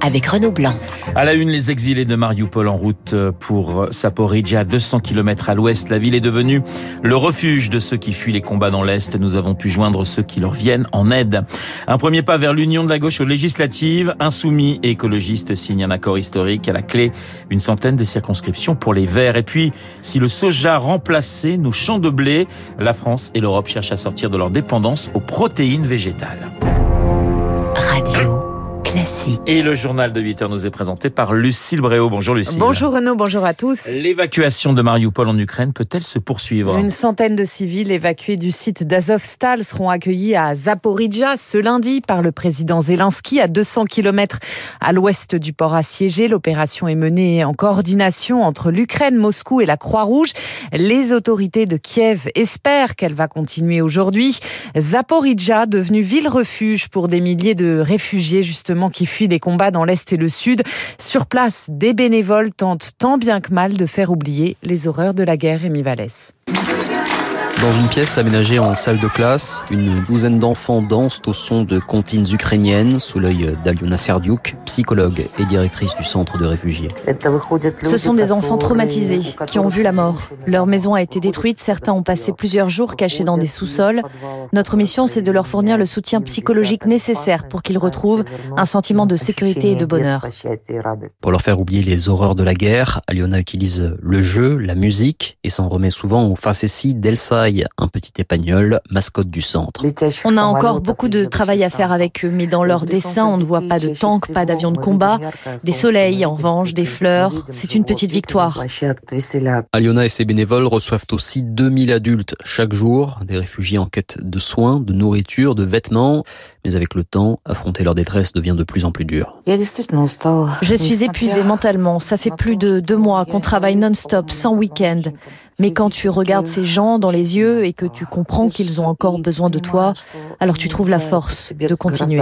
avec Renaud Blanc. À la une, les exilés de Mariupol en route pour Saporidja, 200 km à l'ouest. La ville est devenue le refuge de ceux qui fuient les combats dans l'Est. Nous avons pu joindre ceux qui leur viennent en aide. Un premier pas vers l'union de la gauche aux législatives. Insoumis et écologistes signent un accord historique. À la clé, une centaine de circonscriptions pour les Verts. Et puis, si le soja remplaçait nos champs de blé, la France et l'Europe cherchent à sortir de leur dépendance aux protéines végétales. Radio. Classique. Et le journal de 8 heures nous est présenté par Lucille Bréau. Bonjour Lucille. Bonjour Renaud, bonjour à tous. L'évacuation de Mariupol en Ukraine peut-elle se poursuivre? Une centaine de civils évacués du site d'Azovstal seront accueillis à Zaporizhia ce lundi par le président Zelensky à 200 km à l'ouest du port assiégé. L'opération est menée en coordination entre l'Ukraine, Moscou et la Croix-Rouge. Les autorités de Kiev espèrent qu'elle va continuer aujourd'hui. Zaporizhia, devenue ville-refuge pour des milliers de réfugiés justement qui fuient des combats dans l'Est et le Sud. Sur place, des bénévoles tentent tant bien que mal de faire oublier les horreurs de la guerre, Amy Vallès. Dans une pièce aménagée en salle de classe, une douzaine d'enfants dansent au son de comptines ukrainiennes sous l'œil d'Aliona Serdiuk, psychologue et directrice du centre de réfugiés. Ce sont des enfants traumatisés qui ont vu la mort. Leur maison a été détruite, certains ont passé plusieurs jours cachés dans des sous-sols. Notre mission, c'est de leur fournir le soutien psychologique nécessaire pour qu'ils retrouvent un sentiment de sécurité et de bonheur. Pour leur faire oublier les horreurs de la guerre, Aliona utilise le jeu, la musique et s'en remet souvent aux facéties d'Elsa un petit épagnol, mascotte du centre. On a encore beaucoup de travail à faire avec eux, mais dans leurs dessins, on ne voit pas de tanks, pas d'avions de combat, des soleils en revanche, des fleurs. C'est une petite victoire. Aliona et ses bénévoles reçoivent aussi 2000 adultes chaque jour, des réfugiés en quête de soins, de nourriture, de vêtements. Mais avec le temps, affronter leur détresse devient de plus en plus dur. Je suis épuisée mentalement. Ça fait plus de deux mois qu'on travaille non-stop, sans week-end. Mais quand tu regardes ces gens dans les yeux et que tu comprends qu'ils ont encore besoin de toi, alors tu trouves la force de continuer.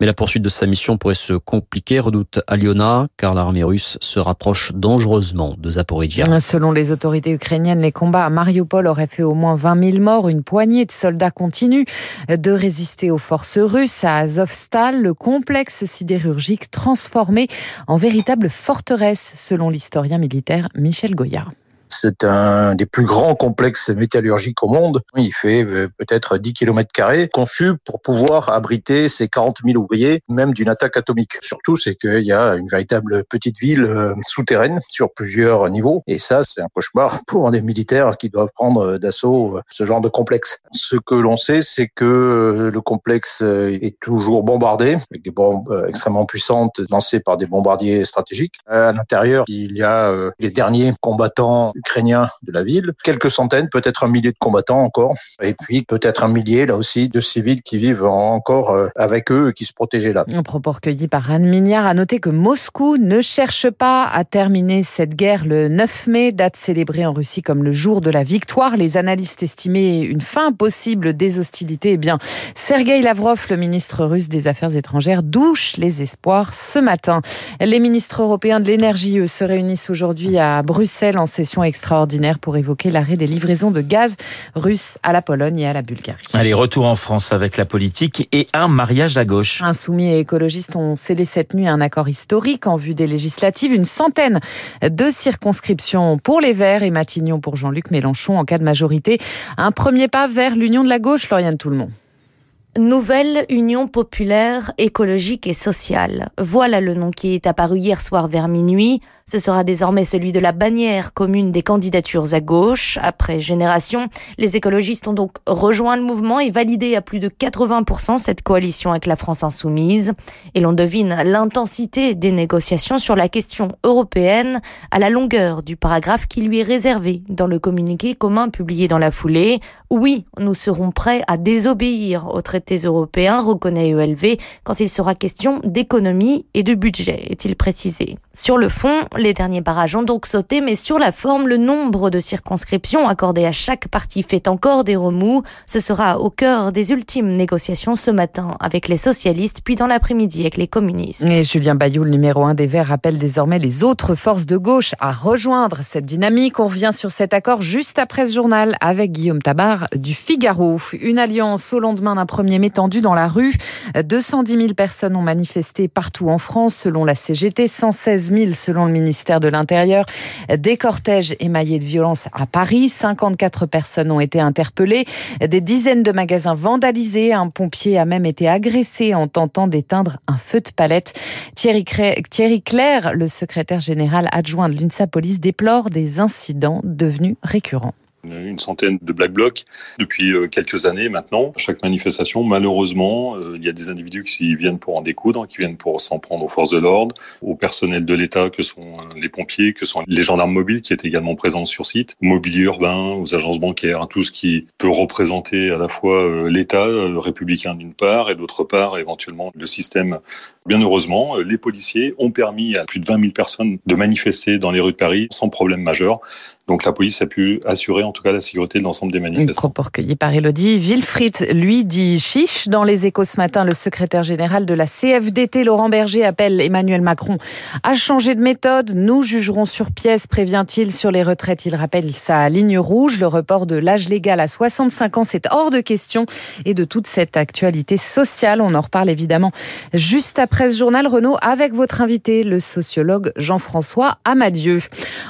Mais la poursuite de sa mission pourrait se compliquer, redoute Aliona, car l'armée russe se rapproche dangereusement de Zaporizhia. Selon les autorités ukrainiennes, les combats à Mariupol auraient fait au moins 20 000 morts. Une poignée de soldats continuent de résister aux forces russes. À Azovstal, le complexe sidérurgique transformé en véritable forteresse, selon l'historien militaire Michel Goya. C'est un des plus grands complexes métallurgiques au monde. Il fait euh, peut-être 10 km carrés, conçu pour pouvoir abriter ces 40 000 ouvriers, même d'une attaque atomique. Surtout, c'est qu'il y a une véritable petite ville euh, souterraine sur plusieurs niveaux. Et ça, c'est un cauchemar pour des militaires qui doivent prendre d'assaut euh, ce genre de complexe. Ce que l'on sait, c'est que le complexe est toujours bombardé avec des bombes extrêmement puissantes lancées par des bombardiers stratégiques. À l'intérieur, il y a les derniers combattants ukrainiens de la ville, quelques centaines, peut-être un millier de combattants encore, et puis peut-être un millier là aussi de civils qui vivent encore euh, avec eux et qui se protégeaient là. Un propos recueilli par Anne Mignard. À noter que Moscou ne cherche pas à terminer cette guerre le 9 mai, date célébrée en Russie comme le jour de la victoire. Les analystes estimaient une fin possible des hostilités. Eh bien, Sergei Lavrov, le ministre russe des Affaires étrangères, douche les espoirs ce matin. Les ministres européens de l'énergie, se réunissent aujourd'hui à Bruxelles en session extraordinaire pour évoquer l'arrêt des livraisons de gaz russes à la Pologne et à la Bulgarie. Allez, retour en France avec la politique et un mariage à gauche. Insoumis et écologistes ont scellé cette nuit un accord historique en vue des législatives. Une centaine de circonscriptions pour les Verts et Matignon pour Jean-Luc Mélenchon en cas de majorité. Un premier pas vers l'union de la gauche, Lauriane Tout-le-Monde. Nouvelle Union populaire écologique et sociale. Voilà le nom qui est apparu hier soir vers minuit. Ce sera désormais celui de la bannière commune des candidatures à gauche. Après Génération, les écologistes ont donc rejoint le mouvement et validé à plus de 80% cette coalition avec la France insoumise. Et l'on devine l'intensité des négociations sur la question européenne à la longueur du paragraphe qui lui est réservé dans le communiqué commun publié dans la foulée. Oui, nous serons prêts à désobéir aux traités européens, reconnaît ELV, quand il sera question d'économie et de budget, est-il précisé. Sur le fond, Les derniers barrages ont donc sauté, mais sur la forme, le nombre de circonscriptions accordées à chaque parti fait encore des remous. Ce sera au cœur des ultimes négociations ce matin avec les socialistes, puis dans l'après-midi avec les communistes. Et Julien Bayou, le numéro un des Verts, appelle désormais les autres forces de gauche à rejoindre cette dynamique. On revient sur cet accord juste après ce journal avec Guillaume Tabar du Figaro. Une alliance au lendemain d'un premier mai tendu dans la rue. 210 000 personnes ont manifesté partout en France selon la CGT, 116 000 selon le ministère de l'Intérieur. Des cortèges émaillés de violence à Paris, 54 personnes ont été interpellées, des dizaines de magasins vandalisés, un pompier a même été agressé en tentant d'éteindre un feu de palette. Thierry, Thierry Claire, le secrétaire général adjoint de l'UNSA Police, déplore des incidents devenus récurrents une centaine de black blocs depuis euh, quelques années maintenant. chaque manifestation, malheureusement, euh, il y a des individus qui viennent pour en découdre, qui viennent pour s'en prendre aux forces de l'ordre, au personnel de l'État que sont euh, les pompiers, que sont les gendarmes mobiles qui étaient également présents sur site, au mobilier urbain, aux agences bancaires, tout ce qui peut représenter à la fois l'État républicain d'une part et d'autre part éventuellement le système. Bien heureusement, les policiers ont permis à plus de 20 000 personnes de manifester dans les rues de Paris sans problème majeur. Donc la police a pu assurer en tout cas la sécurité de l'ensemble des manifestants. Propos recueilli par Elodie. Wilfried, lui, dit chiche. Dans les échos ce matin, le secrétaire général de la CFDT, Laurent Berger, appelle Emmanuel Macron à changer de méthode. Nous jugerons sur pièce, prévient-il, sur les retraites. Il rappelle sa ligne rouge. Le report de l'âge légal à 65 ans, c'est hors de question. Et de toute cette actualité sociale, on en reparle évidemment juste après ce journal. Renault, avec votre invité, le sociologue Jean-François Amadieu.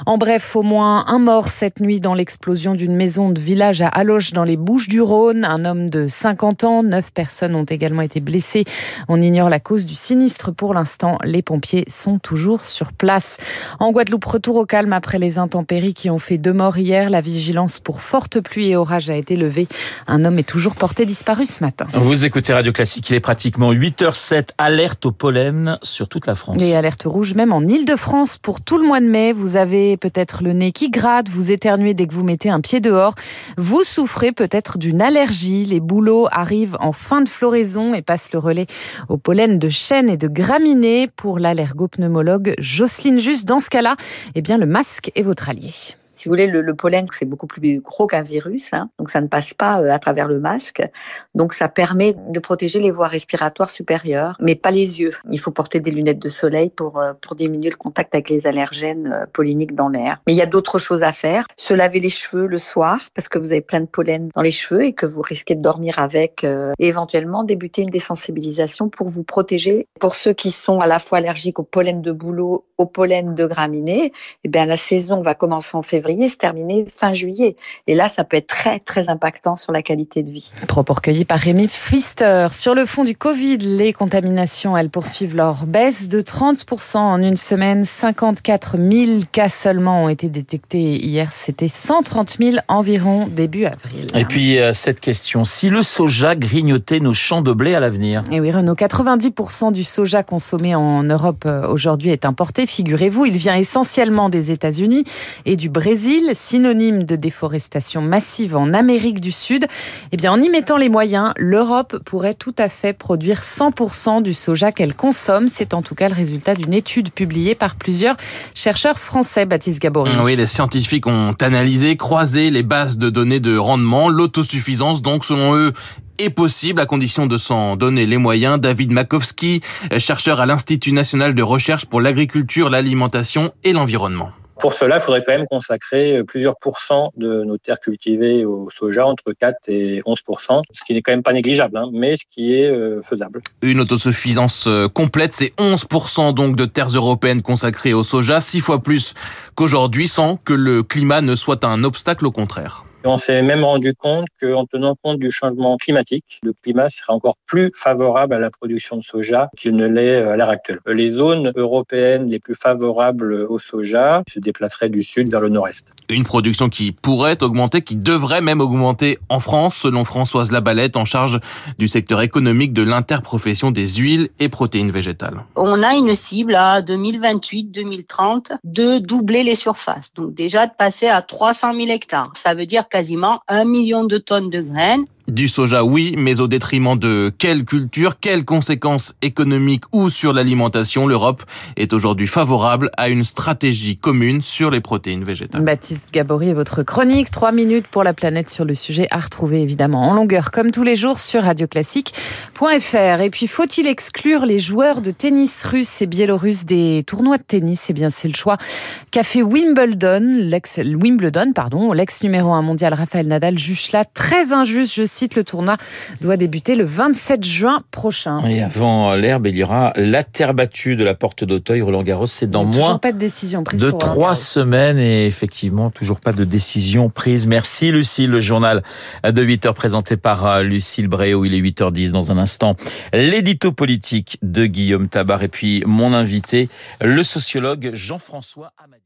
En bref, au moins un mort cette nuit dans l'explosion d'une maison de village à Aloche dans les Bouches du Rhône. Un homme de 50 ans, neuf personnes ont également été blessées. On ignore la cause du sinistre pour l'instant. Les pompiers sont toujours sur place. En Guadeloupe, retour au calme après les intempéries qui ont fait deux morts hier. La vigilance pour forte pluie et orage a été levée. Un homme est toujours porté disparu ce matin. Vous écoutez Radio Classique, il est pratiquement 8h07. Alerte au pollen sur toute la France. Et alerte rouge même en Ile-de-France pour tout le mois de mai. Vous avez peut-être le nez qui gratte vous éternuez dès que vous mettez un pied dehors. Vous souffrez peut-être d'une allergie. Les bouleaux arrivent en fin de floraison et passent le relais au pollen de chêne et de graminées. Pour l'allergopneumologue Jocelyne Juste, dans ce cas-là, eh bien, le masque est votre allié. Si vous voulez, le, pollen, c'est beaucoup plus gros qu'un virus, hein, donc ça ne passe pas euh, à travers le masque. Donc ça permet de protéger les voies respiratoires supérieures, mais pas les yeux. Il faut porter des lunettes de soleil pour, euh, diminuer le contact avec les allergènes euh, polliniques dans l'air. Mais il y a d'autres choses à faire. Se laver les cheveux le soir, parce que vous avez plein de pollen dans les cheveux et que vous risquez de dormir avec. et éventuellement débuter une désensibilisation pour vous protéger. Pour ceux qui sont à la fois allergiques au pollen de bouleau, au pollen de graminées, eh bien la saison va commencer en février février se terminer fin juillet. Et là, ça peut être très, très impactant sur la qualité de vie. Propos recueillis par Rémi Pfister. Sur le fond du Covid, les contaminations, elles poursuivent leur baisse de 30% en une semaine. 54 000 cas seulement ont été détectés hier. C'était 130 000 environ début avril. Et puis, euh, cette question. Si le soja grignotait nos champs de blé à l'avenir? Et oui, Renaud, 90% du soja consommé en Europe euh, aujourd'hui est importé. Figurez-vous, il vient essentiellement des États-Unis et du Brésil synonyme de déforestation massive en Amérique du Sud, eh bien, en y mettant les moyens, l'Europe pourrait tout à fait produire 100% du soja qu'elle consomme. C'est en tout cas le résultat d'une étude publiée par plusieurs chercheurs français, Baptiste Gabory. Oui, les scientifiques ont analysé, croisé les bases de données de rendement. L'autosuffisance, donc, selon eux, est possible à condition de s'en donner les moyens. David Makowski, chercheur à l'Institut national de recherche pour l'agriculture, l'alimentation et l'environnement. Pour cela, il faudrait quand même consacrer euh, plusieurs pourcents de nos terres cultivées au soja, entre 4 et 11 ce qui n'est quand même pas négligeable, hein, mais ce qui est euh, faisable. Une autosuffisance euh, complète, c'est 11 donc de terres européennes consacrées au soja, six fois plus qu'aujourd'hui, sans que le climat ne soit un obstacle au contraire on s'est même rendu compte qu'en tenant compte du changement climatique, le climat serait encore plus favorable à la production de soja qu'il ne l'est à l'heure actuelle. Les zones européennes les plus favorables au soja se déplaceraient du sud vers le nord-est. Une production qui pourrait augmenter, qui devrait même augmenter en France, selon Françoise Labalette, en charge du secteur économique de l'interprofession des huiles et protéines végétales. On a une cible à 2028-2030 de doubler les surfaces. Donc déjà de passer à 300 000 hectares. Ça veut dire quasiment un million de tonnes de graines Du soja, oui, mais au détriment de quelle culture, quelles conséquences économiques ou sur l'alimentation, l'Europe est aujourd'hui favorable à une stratégie commune sur les protéines végétales. Baptiste Gabory votre chronique, 3 minutes pour la planète sur le sujet à retrouver évidemment en longueur comme tous les jours sur radioclassique.fr. Et puis faut-il exclure les joueurs de tennis russes et biélorusses des tournois de tennis? Eh bien c'est le choix qu'a fait Wimbledon, l'ex Wimbledon pardon, l'ex numéro 1 mondial Raphaël Nadal juge cela très injuste, je le tournoi doit débuter le 27 juin prochain. Et avant l'herbe, il y aura la terre battue de la porte d'Auteuil, Roland Garros, c'est dans moins pas de décision prise de trois semaines et effectivement toujours pas de décision prise. Merci Lucille, le journal de 8 heures présenté par euh, Lucille Bréau, il est 8h10 dans un instant. L'édito politique de Guillaume Tabar et puis mon invité, le sociologue Jean-François Amadi.